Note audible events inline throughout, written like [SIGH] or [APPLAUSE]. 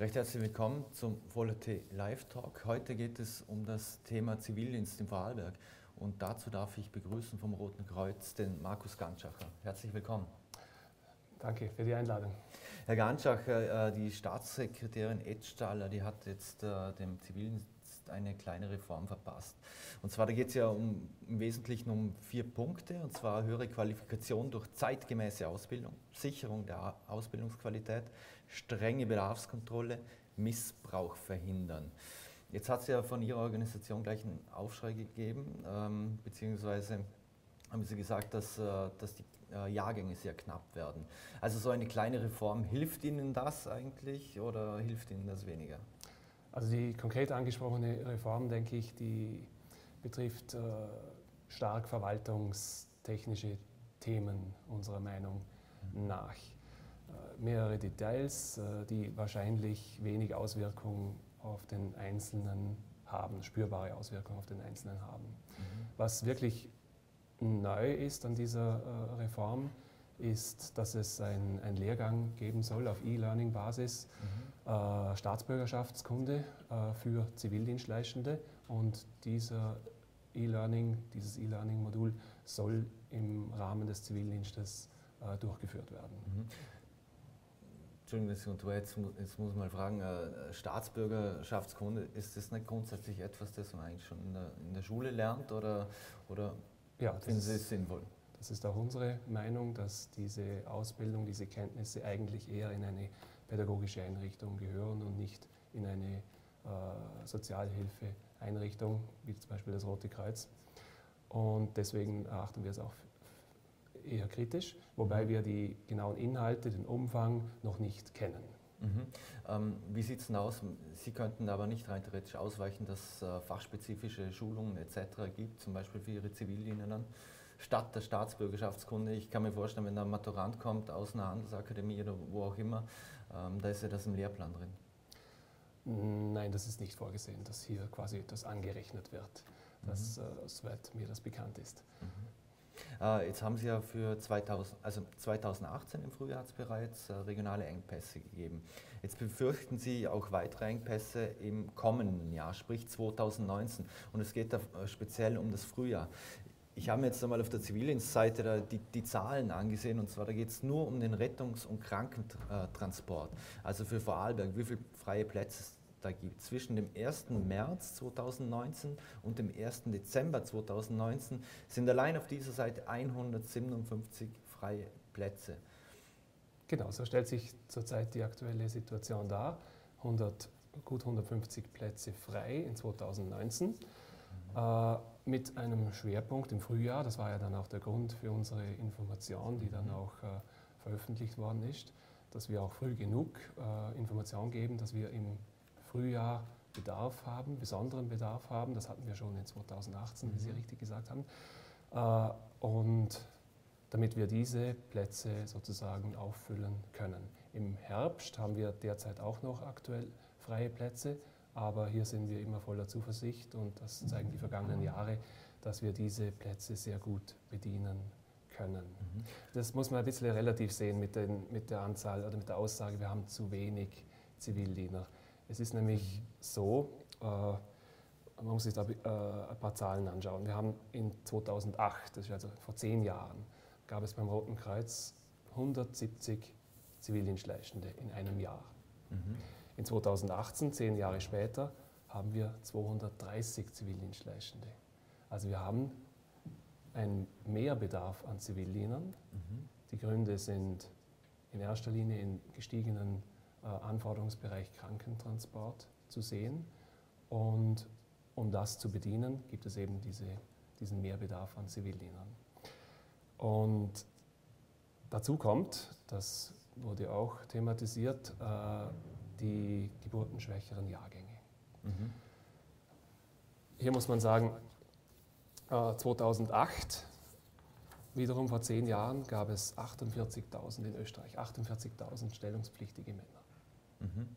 Recht herzlich willkommen zum Volatile Live Talk. Heute geht es um das Thema Zivildienst im Vorarlberg und dazu darf ich begrüßen vom Roten Kreuz den Markus Ganschacher. Herzlich willkommen. Danke für die Einladung. Herr Ganschacher, äh, die Staatssekretärin Edstaller, die hat jetzt äh, dem Zivildienst eine kleine Reform verpasst. Und zwar, da geht es ja um, im Wesentlichen um vier Punkte, und zwar höhere Qualifikation durch zeitgemäße Ausbildung, Sicherung der Ausbildungsqualität, strenge Bedarfskontrolle, Missbrauch verhindern. Jetzt hat es ja von Ihrer Organisation gleich einen Aufschrei gegeben, ähm, beziehungsweise haben Sie gesagt, dass, äh, dass die äh, Jahrgänge sehr knapp werden. Also so eine kleine Reform, hilft Ihnen das eigentlich oder hilft Ihnen das weniger? Also die konkret angesprochene Reform, denke ich, die betrifft äh, stark verwaltungstechnische Themen unserer Meinung mhm. nach. Äh, mehrere Details, äh, die wahrscheinlich wenig Auswirkungen auf den Einzelnen haben, spürbare Auswirkungen auf den Einzelnen haben. Mhm. Was wirklich neu ist an dieser äh, Reform, ist, dass es einen Lehrgang geben soll auf E-Learning-Basis, mhm. Äh, Staatsbürgerschaftskunde äh, für Zivildienstleistende. Und dieser E-Learning, dieses E-Learning-Modul soll im Rahmen des Zivildienstes äh, durchgeführt werden. Mhm. Entschuldigung, jetzt, jetzt muss man mal fragen, äh, Staatsbürgerschaftskunde, ist das nicht grundsätzlich etwas, das man eigentlich schon in der, in der Schule lernt oder, oder ja, finden Sie es sinnvoll? Das ist auch unsere Meinung, dass diese Ausbildung, diese Kenntnisse eigentlich eher in eine pädagogische Einrichtung gehören und nicht in eine äh, Sozialhilfeeinrichtung, wie zum Beispiel das Rote Kreuz. Und deswegen erachten wir es auch eher kritisch, wobei mhm. wir die genauen Inhalte, den Umfang noch nicht kennen. Mhm. Ähm, wie sieht es denn aus? Sie könnten aber nicht rein theoretisch ausweichen, dass es äh, fachspezifische Schulungen etc. gibt, zum Beispiel für Ihre Zivildienenden statt der Staatsbürgerschaftskunde. Ich kann mir vorstellen, wenn da ein Maturant kommt aus einer Handelsakademie oder wo auch immer, ähm, da ist ja das im Lehrplan drin. Nein, das ist nicht vorgesehen, dass hier quasi etwas angerechnet wird, das, mhm. äh, soweit mir das bekannt ist. Mhm. Äh, jetzt haben Sie ja für 2000, also 2018 im Frühjahr bereits äh, regionale Engpässe gegeben. Jetzt befürchten Sie auch weitere Engpässe im kommenden Jahr, sprich 2019. Und es geht da äh, speziell um das Frühjahr. Ich habe mir jetzt einmal auf der Zivildienstseite die, die Zahlen angesehen und zwar da geht es nur um den Rettungs- und Krankentransport. Also für Vorarlberg, wie viele freie Plätze es da gibt. Zwischen dem 1. März 2019 und dem 1. Dezember 2019 sind allein auf dieser Seite 157 freie Plätze. Genau, so stellt sich zurzeit die aktuelle Situation dar. 100, gut 150 Plätze frei in 2019. Mhm. Äh, mit einem Schwerpunkt im Frühjahr. Das war ja dann auch der Grund für unsere Information, die dann mhm. auch äh, veröffentlicht worden ist, dass wir auch früh genug äh, Information geben, dass wir im Frühjahr Bedarf haben, besonderen Bedarf haben. Das hatten wir schon in 2018, mhm. wie Sie mhm. richtig gesagt haben. Äh, und damit wir diese Plätze sozusagen auffüllen können. Im Herbst haben wir derzeit auch noch aktuell freie Plätze, aber hier sind wir immer voller Zuversicht und das zeigen die vergangenen Jahre, dass wir diese Plätze sehr gut bedienen können. Mhm. Das muss man ein bisschen relativ sehen mit, den, mit der Anzahl oder mit der Aussage, wir haben zu wenig Zivildiener. Es ist nämlich mhm. so, äh, man muss sich da äh, ein paar Zahlen anschauen. Wir haben in 2008, das ist also vor zehn Jahren, gab es beim Roten Kreuz 170 Zivildienstleistende in einem Jahr. Mhm. In 2018, zehn Jahre später, haben wir 230 Zivildienstleistende. Also wir haben einen Mehrbedarf an Zivildienern. Mhm. Die Gründe sind in erster Linie im gestiegenen äh, Anforderungsbereich Krankentransport zu sehen. Und um das zu bedienen, gibt es eben diese, diesen Mehrbedarf an Zivildienern. Und dazu kommt, das wurde auch thematisiert, äh, die geburtenschwächeren Jahrgänge. Mhm. Hier muss man sagen, 2008, äh, wiederum vor zehn Jahren, gab es 48.000 in Österreich, 48.000 stellungspflichtige Männer. Mhm.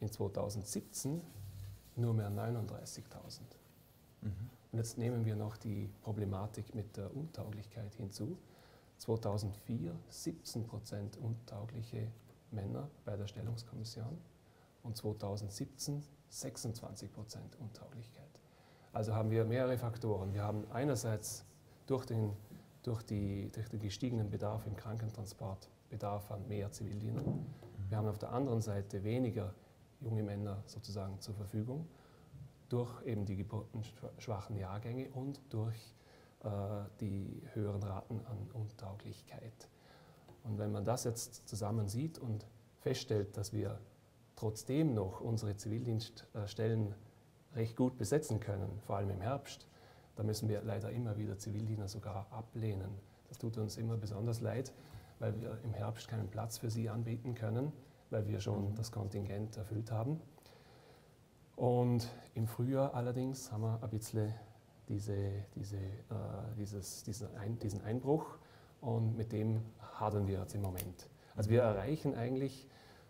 In 2017 nur mehr 39.000. Mhm. Und jetzt nehmen wir noch die Problematik mit der Untauglichkeit hinzu. 2004 17 Prozent untaugliche Männer bei der Stellungskommission und 2017 26 Prozent Untauglichkeit. Also haben wir mehrere Faktoren. Wir haben einerseits durch den, durch, die, durch den gestiegenen Bedarf im Krankentransport Bedarf an mehr Zivildienern. Wir haben auf der anderen Seite weniger junge Männer sozusagen zur Verfügung durch eben die geburtenschwachen Jahrgänge und durch äh, die höheren Raten an Untauglichkeit. Und wenn man das jetzt zusammen sieht und feststellt, dass wir trotzdem noch unsere Zivildienststellen recht gut besetzen können, vor allem im Herbst, da müssen wir leider immer wieder Zivildiener sogar ablehnen. Das tut uns immer besonders leid, weil wir im Herbst keinen Platz für sie anbieten können, weil wir schon mhm. das Kontingent erfüllt haben. Und im Frühjahr allerdings haben wir ein bisschen diese, diese, äh, dieses, diesen, Ein, diesen Einbruch und mit dem hadern wir jetzt im Moment. Also wir erreichen eigentlich,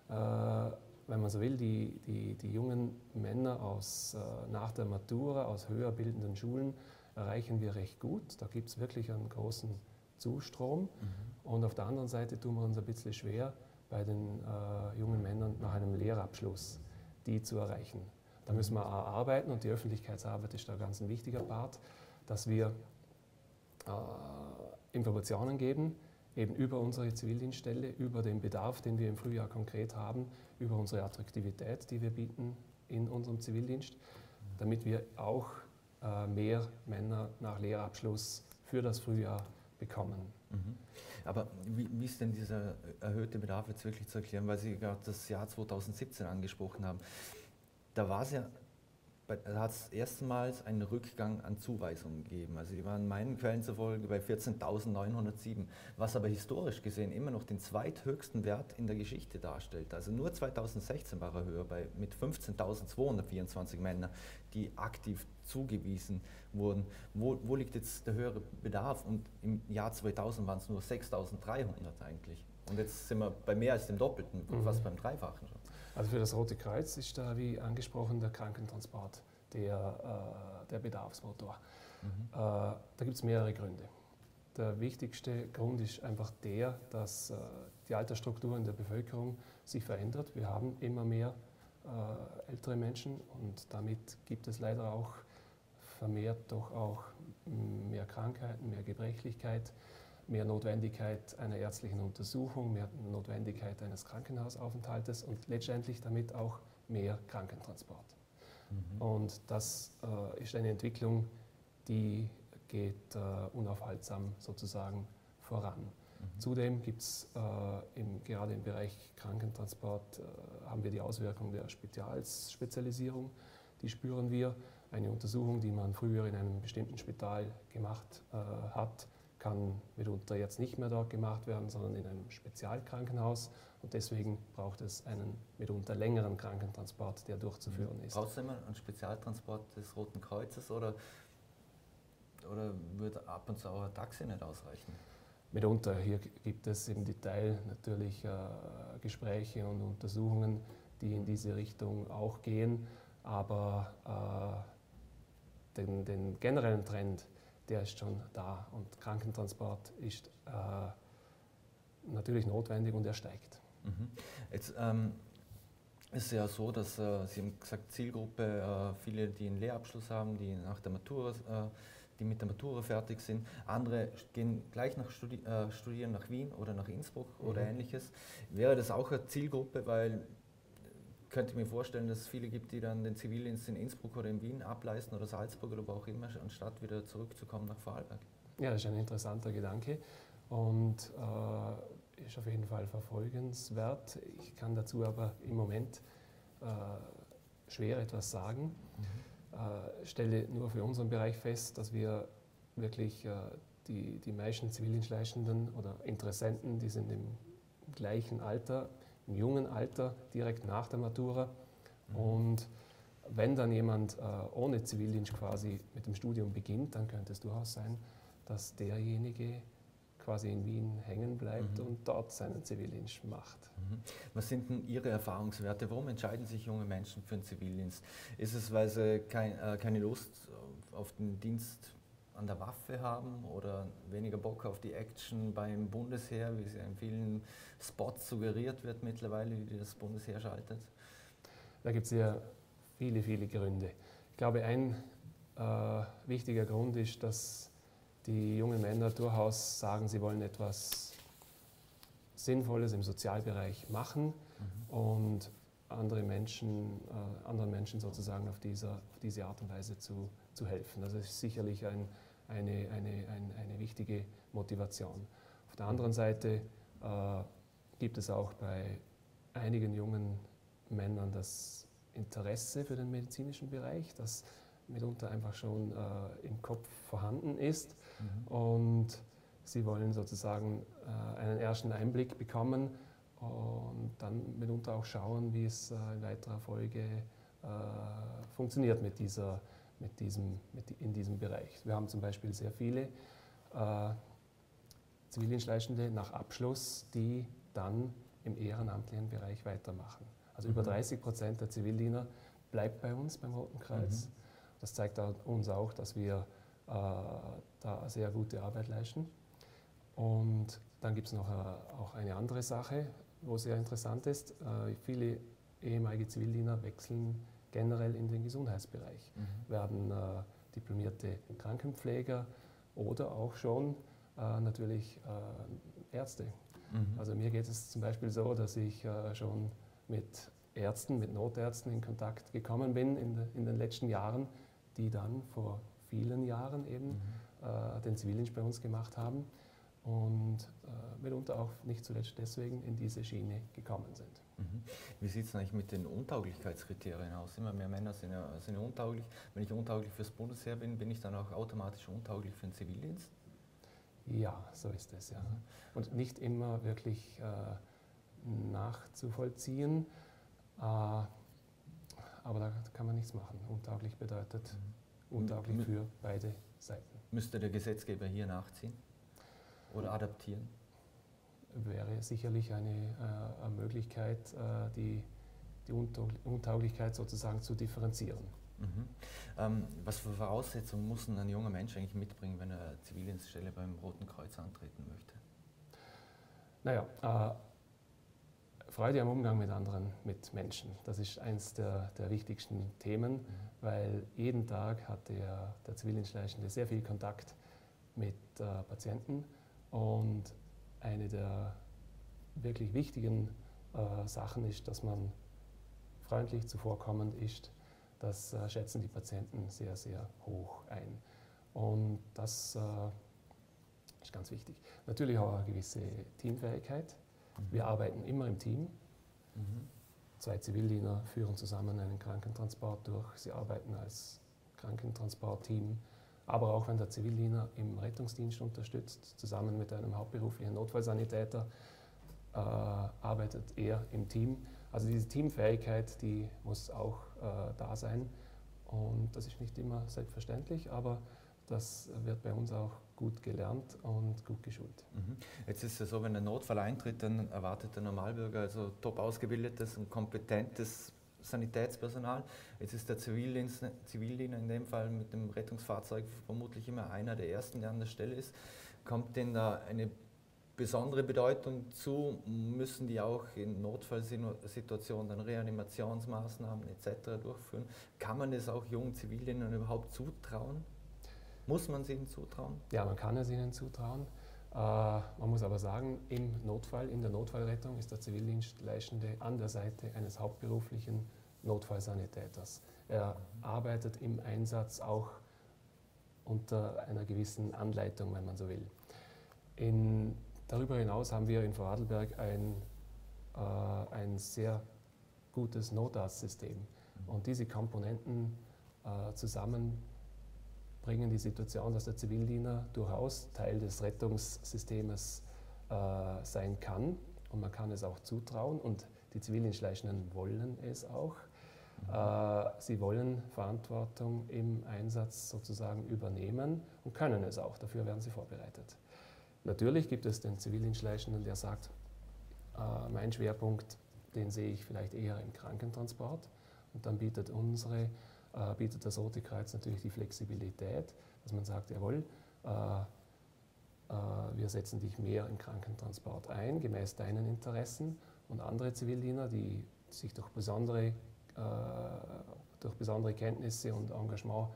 äh, wenn man so will, die, die, die jungen Männer aus, äh, nach der Matura aus höher bildenden Schulen erreichen wir recht gut. Da gibt es wirklich einen großen Zustrom. Mhm. Und auf der anderen Seite tun wir uns ein bisschen schwer, bei den äh, jungen Männern nach einem Lehrabschluss die zu erreichen. Da müssen wir auch arbeiten und die Öffentlichkeitsarbeit ist da ganz ein wichtiger Part, dass wir Informationen geben, eben über unsere Zivildienststelle, über den Bedarf, den wir im Frühjahr konkret haben, über unsere Attraktivität, die wir bieten in unserem Zivildienst, damit wir auch äh, mehr Männer nach Lehrabschluss für das Frühjahr bekommen. Mhm. Aber wie, wie, ist denn dieser erhöhte Bedarf jetzt wirklich zu erklären, weil Sie gerade das Jahr 2017 angesprochen haben? Da war es ja da hat es erstmals einen Rückgang an Zuweisungen gegeben. Also die waren meinen Quellen zufolge bei 14.907, was aber historisch gesehen immer noch den zweithöchsten Wert in der Geschichte darstellt. Also nur 2016 war er höher bei, mit 15.224 Männern, die aktiv zugewiesen wurden. Wo, wo, liegt jetzt der höhere Bedarf? Und im Jahr 2000 waren es nur 6.300 eigentlich. Und jetzt sind wir bei mehr als dem Doppelten, mhm. fast beim Dreifachen schon. Also für das Rote Kreuz ist da, wie angesprochen, der Krankentransport der, äh, der Bedarfsmotor. Mhm. Äh, da gibt es mehrere Gründe. Der wichtigste Grund ist einfach der, dass äh, die Altersstruktur in der Bevölkerung sich verändert. Wir haben immer mehr äh, ältere Menschen und damit gibt es leider auch vermehrt doch auch mehr Krankheiten, mehr Gebrechlichkeit mehr Notwendigkeit einer ärztlichen Untersuchung, mehr Notwendigkeit eines Krankenhausaufenthaltes und letztendlich damit auch mehr Krankentransport. Mhm. Und das äh, ist eine Entwicklung, die geht äh, unaufhaltsam sozusagen voran. Mhm. Zudem gibt es äh, gerade im Bereich Krankentransport, äh, haben wir die Auswirkung der Spezialspezialisierung, die spüren wir. Eine Untersuchung, die man früher in einem bestimmten Spital gemacht äh, hat, kann mitunter jetzt nicht mehr dort gemacht werden, sondern in einem Spezialkrankenhaus. Und deswegen braucht es einen mitunter längeren Krankentransport, der durchzuführen ist. Braucht es immer einen Spezialtransport des Roten Kreuzes oder, oder würde ab und zu auch ein Taxi nicht ausreichen? Mitunter. Hier gibt es im Detail natürlich äh, Gespräche und Untersuchungen, die in diese Richtung auch gehen. Aber äh, den, den generellen Trend, der ist schon da und Krankentransport ist äh, natürlich notwendig und er steigt. Mhm. Jetzt ähm, ist es ja so, dass äh, Sie haben gesagt, Zielgruppe, äh, viele, die einen Lehrabschluss haben, die nach der Matura, äh, die mit der Matura fertig sind. Andere gehen gleich nach Studi äh, studieren nach Wien oder nach Innsbruck mhm. oder ähnliches. Wäre das auch eine Zielgruppe, weil könnte mir vorstellen, dass es viele gibt, die dann den Zivildienst in Innsbruck oder in Wien ableisten oder Salzburg oder wo auch immer, anstatt wieder zurückzukommen nach Vorarlberg. Ja, das ist ein interessanter Gedanke und äh, ist auf jeden Fall verfolgenswert. Ich kann dazu aber im Moment äh, schwer etwas sagen. Mhm. Äh, stelle nur für unseren Bereich fest, dass wir wirklich äh, die, die meisten Zivildienstleistenden oder Interessenten, die sind im gleichen Alter, im jungen Alter, direkt nach der Matura. Mhm. Und wenn dann jemand äh, ohne Zivildienst quasi mit dem Studium beginnt, dann könnte es durchaus sein, dass derjenige quasi in Wien hängen bleibt mhm. und dort seinen Zivildienst macht. Mhm. Was sind denn Ihre Erfahrungswerte? Warum entscheiden sich junge Menschen für den Zivildienst? Ist es, weil sie kein, äh, keine Lust auf den Dienst an der Waffe haben oder weniger Bock auf die Action beim Bundesheer, wie es ja in vielen Spots suggeriert wird mittlerweile, wie das Bundesheer schaltet? Da gibt es ja viele, viele Gründe. Ich glaube, ein äh, wichtiger Grund ist, dass die jungen Männer durchaus sagen, sie wollen etwas Sinnvolles im Sozialbereich machen mhm. und andere Menschen, äh, anderen Menschen sozusagen auf, dieser, auf diese Art und Weise zu, zu helfen. Das ist sicherlich ein, eine, eine, ein, eine wichtige Motivation. Auf der anderen Seite äh, gibt es auch bei einigen jungen Männern das Interesse für den medizinischen Bereich, das mitunter einfach schon äh, im Kopf vorhanden ist. Mhm. Und sie wollen sozusagen äh, einen ersten Einblick bekommen und dann mitunter auch schauen, wie es äh, in weiterer Folge äh, funktioniert mit dieser, mit diesem, mit in diesem Bereich. Wir haben zum Beispiel sehr viele äh, Zivildienstleistende nach Abschluss, die dann im ehrenamtlichen Bereich weitermachen. Also mhm. über 30 Prozent der Zivildiener bleibt bei uns beim Roten Kreuz. Mhm. Das zeigt uns auch, dass wir äh, da sehr gute Arbeit leisten. Und dann gibt es noch äh, auch eine andere Sache, wo sehr interessant ist. Äh, viele ehemalige Zivildiener wechseln generell in den Gesundheitsbereich, mhm. werden äh, diplomierte Krankenpfleger oder auch schon äh, natürlich äh, Ärzte. Mhm. Also mir geht es zum Beispiel so, dass ich äh, schon mit Ärzten, mit Notärzten in Kontakt gekommen bin in, de, in den letzten Jahren, die dann vor vielen Jahren eben mhm. Äh, den Zivildienst bei uns gemacht haben und äh, mitunter auch nicht zuletzt deswegen in diese Schiene gekommen sind. Mhm. Wie sieht es eigentlich mit den Untauglichkeitskriterien aus? Immer mehr Männer sind ja, sind ja untauglich. Wenn ich untauglich fürs Bundesheer bin, bin ich dann auch automatisch untauglich für den Zivildienst? Ja, so ist es, ja. Mhm. Und nicht immer wirklich äh, nachzuvollziehen, äh, aber da kann man nichts machen. Untauglich bedeutet mhm. untauglich für beide Seiten. Müsste der Gesetzgeber hier nachziehen? Oder adaptieren? Wäre sicherlich eine, äh, Möglichkeit, äh, die, die Untauglichkeit sozusagen zu differenzieren. Mhm. Ähm, was für Voraussetzungen muss ein junger Mensch eigentlich mitbringen, wenn er Zivildienststelle beim Roten Kreuz antreten möchte? Naja, äh, Freude am Umgang mit anderen, mit Menschen. Das ist eines der, der wichtigsten Themen, mhm. weil jeden Tag hat der, der Zivildienstleistende sehr viel Kontakt mit äh, Patienten und eine der wirklich wichtigen äh, Sachen ist, dass man freundlich zuvorkommend ist. Das äh, schätzen die Patienten sehr, sehr hoch ein. Und das äh, ist ganz wichtig. Natürlich auch eine gewisse Teamfähigkeit. Mhm. Wir arbeiten immer im Team. Mhm. Zwei Zivildiener führen zusammen einen Krankentransport durch. Sie arbeiten als Krankentransportteam aber auch wenn der Zivildiener im Rettungsdienst unterstützt, zusammen mit einem hauptberuflichen Notfallsanitäter, äh, arbeitet er im Team. Also diese Teamfähigkeit, die muss auch äh, da sein. Und das ist nicht immer selbstverständlich, aber das wird bei uns auch gut gelernt und gut geschult. Mhm. Jetzt ist es so, wenn ein Notfall eintritt, dann erwartet der Normalbürger also top ausgebildetes und kompetentes Sanitätspersonal. Jetzt ist der Zivildiener, Zivildiener in dem Fall mit dem Rettungsfahrzeug vermutlich immer einer der ersten, der an der Stelle ist. Kommt denn da eine besondere Bedeutung zu? Müssen die auch in Notfallsituationen dann Reanimationsmaßnahmen etc. durchführen? Kann man es auch jungen Zivildienern überhaupt zutrauen? Muss man es ihnen zutrauen? Ja, man kann es ihnen zutrauen. Äh, man muss aber sagen, im Notfall, in der Notfallrettung ist der Zivildienstleistende an der Seite eines hauptberuflichen Notfallsanitäters. Er arbeitet im Einsatz auch unter einer gewissen Anleitung, wenn man so will. In, darüber hinaus haben wir in Vorarlberg ein, äh, ein sehr gutes Notarztsystem. Und diese Komponenten äh, zusammen bringen die Situation, dass der Zivildiener durchaus Teil des Rettungssystems äh, sein kann und man kann es auch zutrauen und die Zivildienstleistenden wollen es auch. Mhm. Äh, sie wollen Verantwortung im Einsatz sozusagen übernehmen und können es auch. Dafür werden sie vorbereitet. Natürlich gibt es den Zivildienstleistenden, der sagt, äh, mein Schwerpunkt, den sehe ich vielleicht eher im Krankentransport. Und dann bietet unsere äh, bietet das Rote Kreuz natürlich die Flexibilität, dass man sagt, jawohl, äh, äh, wir setzen dich mehr im Krankentransport ein, gemäß deinen Interessen. Und andere Zivildiener, die sich durch besondere durch besondere Kenntnisse und Engagement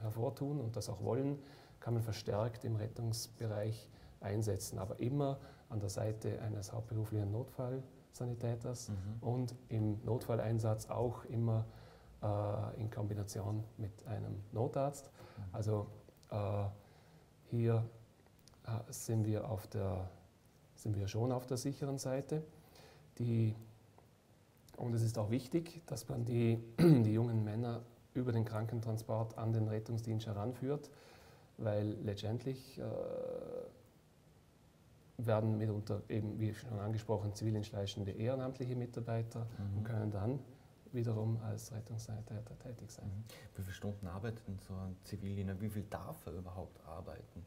hervortun und das auch wollen, kann man verstärkt im Rettungsbereich einsetzen, aber immer an der Seite eines hauptberuflichen Notfallsanitäters mhm. und im Notfalleinsatz auch immer äh, in Kombination mit einem Notarzt. Also äh, hier äh, sind, wir auf der, sind wir schon auf der sicheren Seite. Die, und es ist auch wichtig, dass man die, [CLEARS THROAT] die jungen Männer über den Krankentransport an den Rettungsdienst heranführt, weil letztendlich äh, werden mitunter eben, wie schon angesprochen, zivildienstleistende ehrenamtliche Mitarbeiter mhm. und können dann wiederum als Rettungssanitäter tätig sein. Mhm. Wie viele Stunden arbeitet so ein Zivildiener? Wie viel darf er überhaupt arbeiten?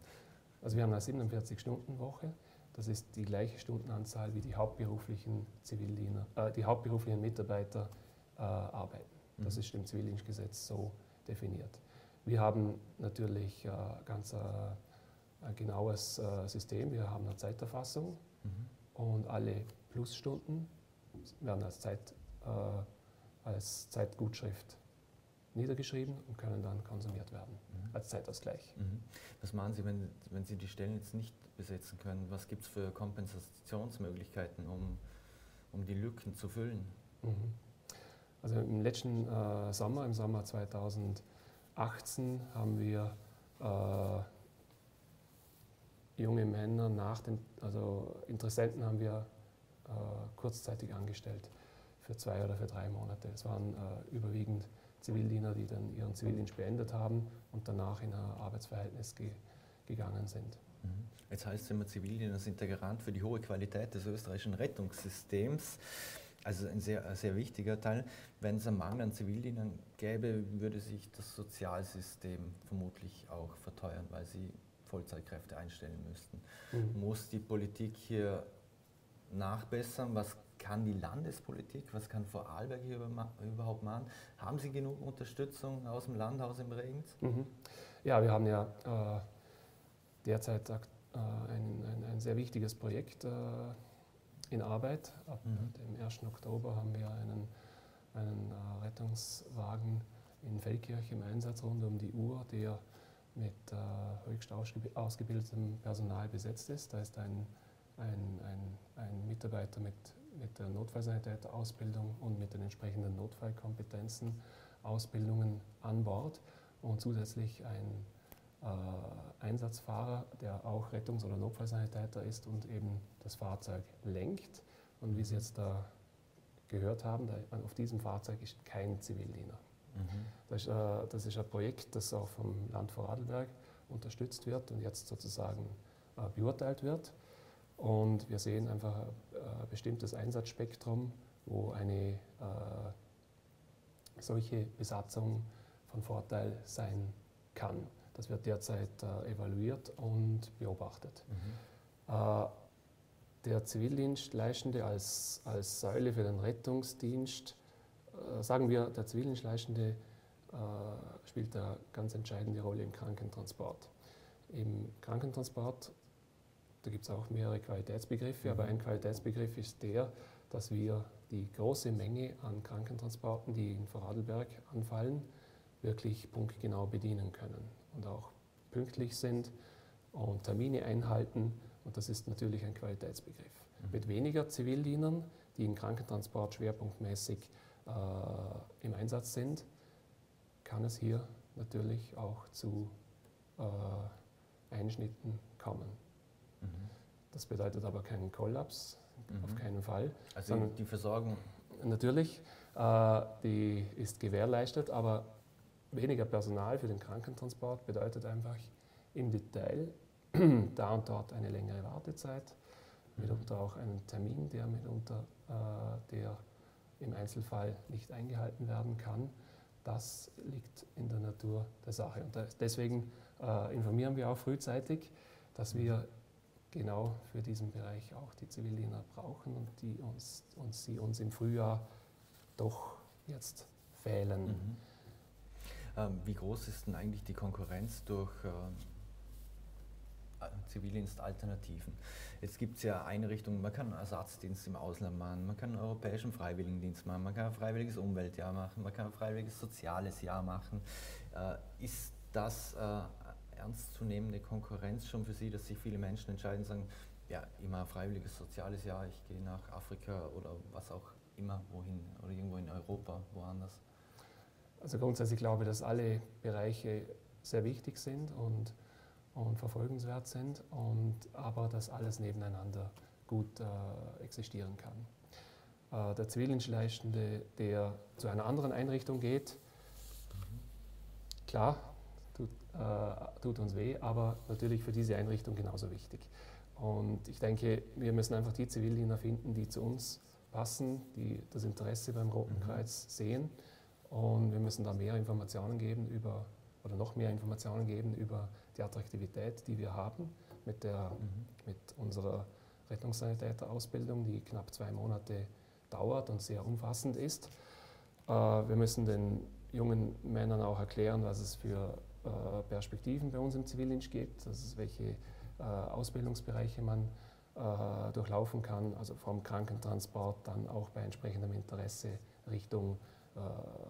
Also wir haben eine 47-Stunden-Woche. Das ist die gleiche Stundenanzahl wie die hauptberuflichen Zivildiener, äh, die hauptberuflichen Mitarbeiter äh, arbeiten. Das mhm. ist im Zivildienstgesetz so definiert. Wir haben natürlich äh, ganz äh, ein genaues äh, System. Wir haben eine Zeiterfassung mhm. und alle Plusstunden werden als, Zeit, äh, als Zeitgutschrift niedergeschrieben und können dann konsumiert werden mhm. als Zeitausgleich. Mhm. Was machen Sie, wenn, wenn Sie die Stellen jetzt nicht besetzen können? Was gibt es für Kompensationsmöglichkeiten, um, um die Lücken zu füllen? Mhm. Also im letzten äh, Sommer, im Sommer 2018, haben wir äh, junge Männer nach den, also Interessenten haben wir äh, kurzzeitig angestellt für zwei oder für drei Monate. Es waren äh, überwiegend Zivildiener, die dann ihren Zivildienst beendet haben und danach in ein Arbeitsverhältnis ge gegangen sind. Mhm. Jetzt heißt es immer, Zivildiener sind der Garant für die hohe Qualität des österreichischen Rettungssystems. Also ein sehr, ein sehr wichtiger Teil. Wenn es einen Mangel an Zivildienern gäbe, würde sich das Sozialsystem vermutlich auch verteuern, weil sie Vollzeitkräfte einstellen müssten. Mhm. Muss die Politik hier nachbessern? Was kann die Landespolitik, was kann Vorarlberg hier überhaupt machen? Haben Sie genug Unterstützung aus dem Landhaus im Regens? Mhm. Ja, wir haben ja äh, derzeit äh, ein, ein, ein, sehr wichtiges Projekt äh, in Arbeit. Ab mhm. dem 1. Oktober haben wir einen, einen äh, Rettungswagen in Feldkirch im Einsatz rund um die Uhr, der mit äh, höchst ausgebildetem Personal besetzt ist. Da ist ein, ein, ein, ein Mitarbeiter mit, mit der Notfallsanitäter-Ausbildung und mit den entsprechenden Notfallkompetenzen, Ausbildungen an Bord und zusätzlich ein äh, Einsatzfahrer, der auch Rettungs- oder Notfallsanitäter ist und eben das Fahrzeug lenkt. Und wie Sie jetzt da gehört haben, da, auf diesem Fahrzeug ist kein Zivildiener. Mhm. Das, ist, äh, das, ist, ein Projekt, das auch vom Land Vorarlberg unterstützt wird und jetzt sozusagen äh, beurteilt wird. Und wir sehen einfach ein bestimmtes Einsatzspektrum, wo eine äh, solche Besatzung von Vorteil sein kann. Das wird derzeit äh, evaluiert und beobachtet. Mhm. Äh, der Zivildienstleistende als, als Säule für den Rettungsdienst äh, sagen wir, der Zivildienstleistende äh, spielt eine ganz entscheidende Rolle im Krankentransport. Im Krankentransport, da gibt es auch mehrere Qualitätsbegriffe, mhm. aber ein Qualitätsbegriff ist der, dass wir die große Menge an Krankentransporten, die in Vorarlberg anfallen, wirklich punktgenau bedienen können und auch pünktlich sind und Termine einhalten. Und das ist natürlich ein Qualitätsbegriff. Mhm. Mit weniger Zivildienern, die im Krankentransport schwerpunktmäßig äh, im Einsatz sind, kann es hier natürlich auch zu äh, Einschnitten kommen. Mhm. Das bedeutet aber keinen Kollaps, mhm. auf keinen Fall. Also die Versorgung? Natürlich, äh, die ist gewährleistet, aber weniger Personal für den Krankentransport bedeutet einfach im Detail [CLEARS THROAT] da und dort eine längere Wartezeit, mhm. mitunter auch einen Termin, der mitunter äh, der im Einzelfall nicht eingehalten werden kann. Das liegt in der Natur der Sache. Und deswegen äh, informieren wir auch frühzeitig, dass wir genau für diesen Bereich auch die Zivildiener brauchen und die uns, und sie uns im Frühjahr doch jetzt fehlen. Mhm. Ähm, wie groß ist denn eigentlich die Konkurrenz durch, äh, Zivildienstalternativen. Jetzt gibt es ja Einrichtungen, man kann Ersatzdienst im Ausland machen, man kann einen europäischen Freiwilligendienst machen, man kann ein freiwilliges Umweltjahr machen, man kann ein freiwilliges soziales Jahr machen. Äh, ist das äh, ernstzunehmende Konkurrenz schon für Sie, dass sich viele Menschen entscheiden, sagen, ja, immer freiwilliges soziales Jahr, ich gehe nach Afrika oder was auch immer, wohin, oder irgendwo in Europa, woanders? Also grundsätzlich glaube ich, dass alle Bereiche sehr wichtig sind und und verfolgenswert sind, und, aber dass alles nebeneinander gut äh, existieren kann. Äh, der Zivildienstleistende, der zu einer anderen Einrichtung geht, klar, tut, äh, tut uns weh, aber natürlich für diese Einrichtung genauso wichtig. Und ich denke, wir müssen einfach die Zivildiener finden, die zu uns passen, die das Interesse beim Roten mhm. Kreuz sehen. Und wir müssen da mehr Informationen geben über, oder noch mehr Informationen geben über die Attraktivität, die wir haben mit, der, mhm. mit unserer Rettungssanitäterausbildung, die knapp zwei Monate dauert und sehr umfassend ist. Äh, wir müssen den jungen Männern auch erklären, was es für Perspektiven bei uns im Zivildienst gibt, also welche äh, Ausbildungsbereiche man durchlaufen kann, also vom Krankentransport dann auch bei entsprechendem Interesse Richtung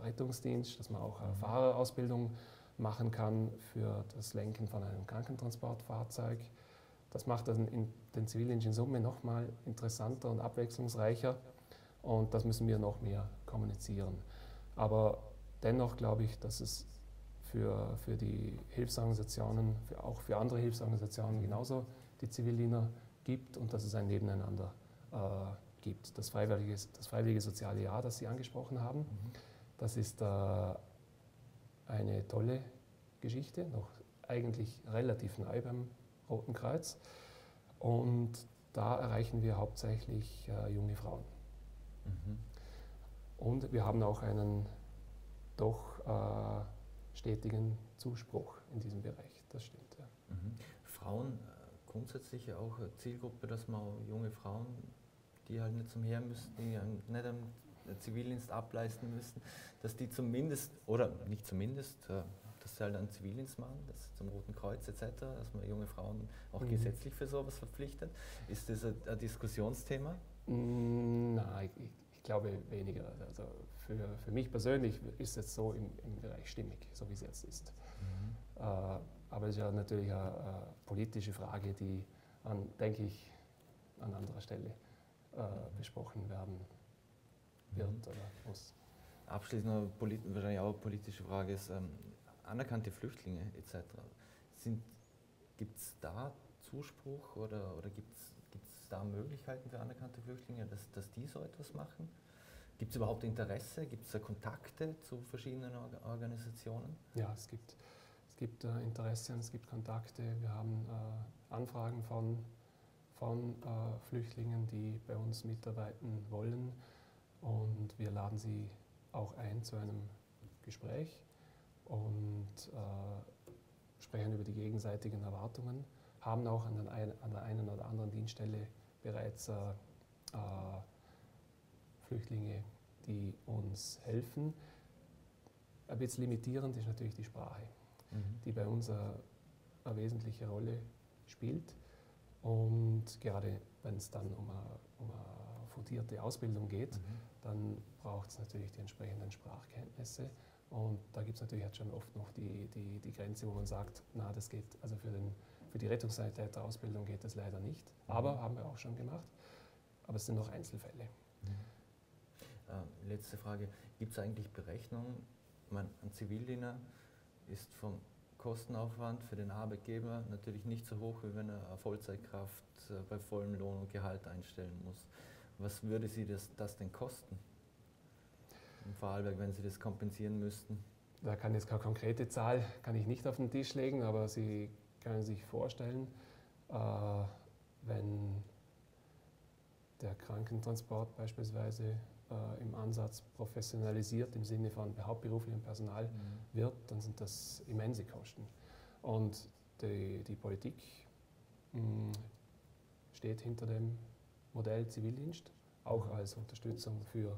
Rettungsdienst, dass man auch mhm. Fahrerausbildung machen kann für das Lenken von einem Krankentransportfahrzeug. Das macht dann den Zivildienst in Summe nochmal interessanter und abwechslungsreicher und das müssen wir noch mehr kommunizieren. Aber dennoch glaube ich, dass es für, für die Hilfsorganisationen, für, auch für andere Hilfsorganisationen genauso die Zivildiener gibt und dass es ein Nebeneinander äh, gibt. Das freiwillige, das freiwillige soziale Jahr, das Sie angesprochen haben, mhm. das ist äh, eine tolle Geschichte, noch eigentlich relativ neu beim Roten Kreuz. Und da erreichen wir hauptsächlich äh, junge Frauen. Mhm. Und wir haben auch einen doch äh, stetigen Zuspruch in diesem Bereich. Das stimmt. Ja. Mhm. Frauen äh, grundsätzlich auch Zielgruppe, dass man junge Frauen, die halt nicht zum Heer müssen, die nicht am Zivildienst ableisten müssen, dass die zumindest, oder nicht zumindest, äh, dass sie halt einen Zivildienst machen, das zum Roten Kreuz etc., dass man junge Frauen auch mhm. gesetzlich für sowas verpflichtet. Ist das ein, ein Diskussionsthema? Nein, ich, glaube weniger. Also für, für mich persönlich ist es so im, im Bereich stimmig, so wie es jetzt ist. Mhm. Äh, aber es ist ja natürlich eine, eine, politische Frage, die, an, denke ich, an anderer Stelle äh, mhm. besprochen werden wird mhm. oder muss. Abschließend noch wahrscheinlich auch eine politische Frage ist, ähm, anerkannte Flüchtlinge etc. Gibt es da Zuspruch oder, oder gibt es da Möglichkeiten für anerkannte Flüchtlinge, dass, dass die so etwas machen? Gibt es überhaupt Interesse? Gibt es da Kontakte zu verschiedenen Organisationen? Ja, es gibt, es gibt äh, Interesse und es gibt Kontakte. Wir haben äh, Anfragen von, von äh, Flüchtlingen, die bei uns mitarbeiten wollen. Und wir laden sie auch ein zu einem Gespräch und äh, sprechen über die gegenseitigen Erwartungen, haben auch an, der einen oder anderen Dienststelle bereits äh, äh, Flüchtlinge, die uns helfen. Ein bisschen limitierend ist natürlich die Sprache, mhm. die bei uns eine, eine, wesentliche Rolle spielt. Und gerade wenn es dann um eine, um eine fundierte Ausbildung geht, mhm. dann braucht es natürlich die entsprechenden Sprachkenntnisse. Und da gibt es natürlich jetzt schon oft noch die, die, die Grenze, wo man sagt, na, das geht, also für, den, für die Rettungssanitäterausbildung geht das leider nicht. Mhm. Aber haben wir auch schon gemacht. Aber es sind noch Einzelfälle. Äh, letzte Frage. Gibt es eigentlich Berechnungen? Man, ein Zivildiener ist vom Kostenaufwand für den Arbeitgeber natürlich nicht so hoch, wie wenn er eine Vollzeitkraft äh, bei vollem Lohn und Gehalt einstellen muss. Was würde Sie das, das denn kosten? in Vorarlberg, wenn Sie das kompensieren müssten? Da kann jetzt keine konkrete Zahl kann ich nicht auf den Tisch legen, aber Sie können sich vorstellen, äh, wenn der Krankentransport beispielsweise äh, im Ansatz professionalisiert im Sinne von hauptberuflichem Personal mhm. wird, dann sind das immense Kosten. Und die, die Politik mh, hm, steht hinter dem Modell Zivildienst, auch mhm. als Unterstützung für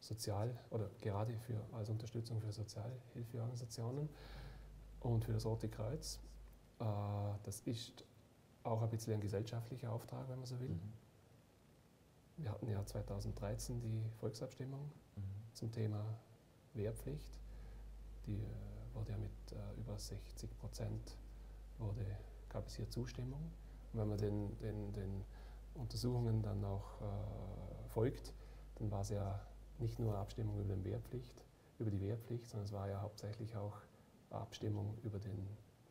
sozial oder gerade für, als Unterstützung für Sozialhilfeorganisationen und für das Rote Kreuz. Äh, das ist auch ein bisschen ein gesellschaftlicher Auftrag, wenn man so will. Mhm. Wir hatten ja 2013 die Volksabstimmung Mhm. zum Thema Wehrpflicht. Die äh, wurde ja mit äh, über 60 Prozent wurde, gab es hier Zustimmung. Und wenn man den, den, den Untersuchungen dann auch äh, folgt, dann war es ja nicht nur eine Abstimmung über, den Wehrpflicht, über die Wehrpflicht, sondern es war ja hauptsächlich auch eine Abstimmung über den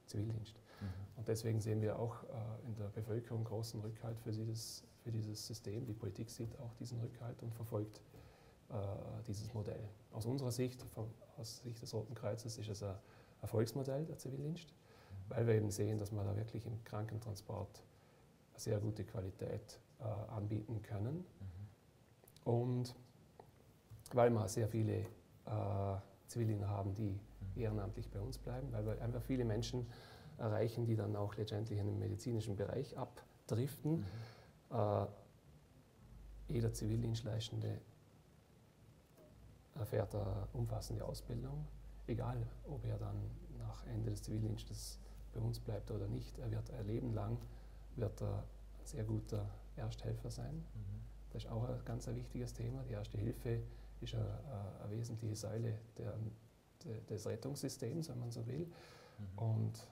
Zivildienst. Mhm. Und deswegen sehen wir auch äh, in der Bevölkerung großen Rückhalt für dieses, für dieses System. Die Politik sieht auch diesen Rückhalt und verfolgt äh, dieses Modell. Aus unserer Sicht, von, aus Sicht des Roten Kreuzes, ist es ein Erfolgsmodell der Zivildienst, weil wir eben sehen, dass wir da wirklich im Krankentransport sehr gute Qualität äh, anbieten können. Mhm. Und weil wir sehr viele äh, Zivildiener haben, die Mhm. ehrenamtlich bei uns bleiben, weil wir einfach viele Menschen erreichen, die dann auch letztendlich in den medizinischen Bereich abdriften. Mhm. Äh, jeder Zivildienstleistende erfährt eine umfassende Ausbildung, egal ob er dann nach Ende des Zivildienstes bei uns bleibt oder nicht. Er wird ein Leben lang wird er ein sehr guter Ersthelfer sein. Mhm. Das ist auch ein ganz ein wichtiges Thema. Die Erste Hilfe ist eine, eine- wesentliche Säule der, de- des Rettungssystems, wenn man so will. Mhm. Und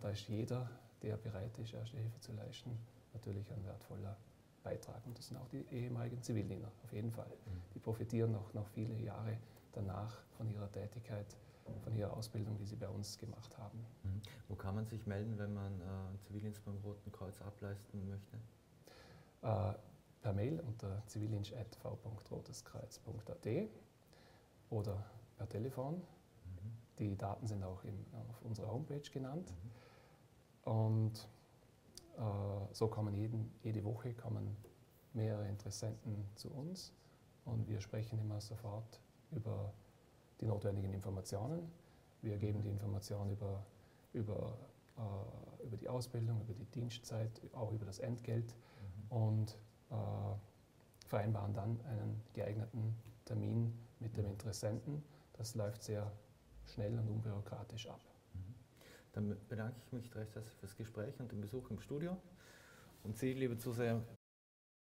da ist jeder, der bereit ist, Erste Hilfe zu leisten, natürlich ein wertvoller Beitrag. Und das sind auch die ehemaligen Zivildiener, auf jeden Fall. Mhm. Die profitieren noch, noch viele Jahre danach von ihrer Tätigkeit, von ihrer Ausbildung, die sie bei uns gemacht haben. Mhm. Wo kann man sich melden, wenn man äh, Zivildienst beim Roten Kreuz ableisten möchte? Äh, per Mail unter zivildienst.v.roteskreuz.at oder per Telefon. Die Daten sind auch im, auf unserer Homepage genannt. Mhm. Und äh, so kommen jeden, jede Woche kommen mehrere Interessenten zu uns und wir sprechen immer sofort über die notwendigen Informationen. Wir geben die Informationen über, über, äh, über die Ausbildung, über die Dienstzeit, auch über das Entgelt Mhm. und äh, vereinbaren dann einen geeigneten Termin mit dem Interessenten. Das läuft sehr schnell und unbürokratisch ab. Dann bedanke ich mich recht herzlich fürs Gespräch und den Besuch im Studio. Und Sie, liebe Zuseher,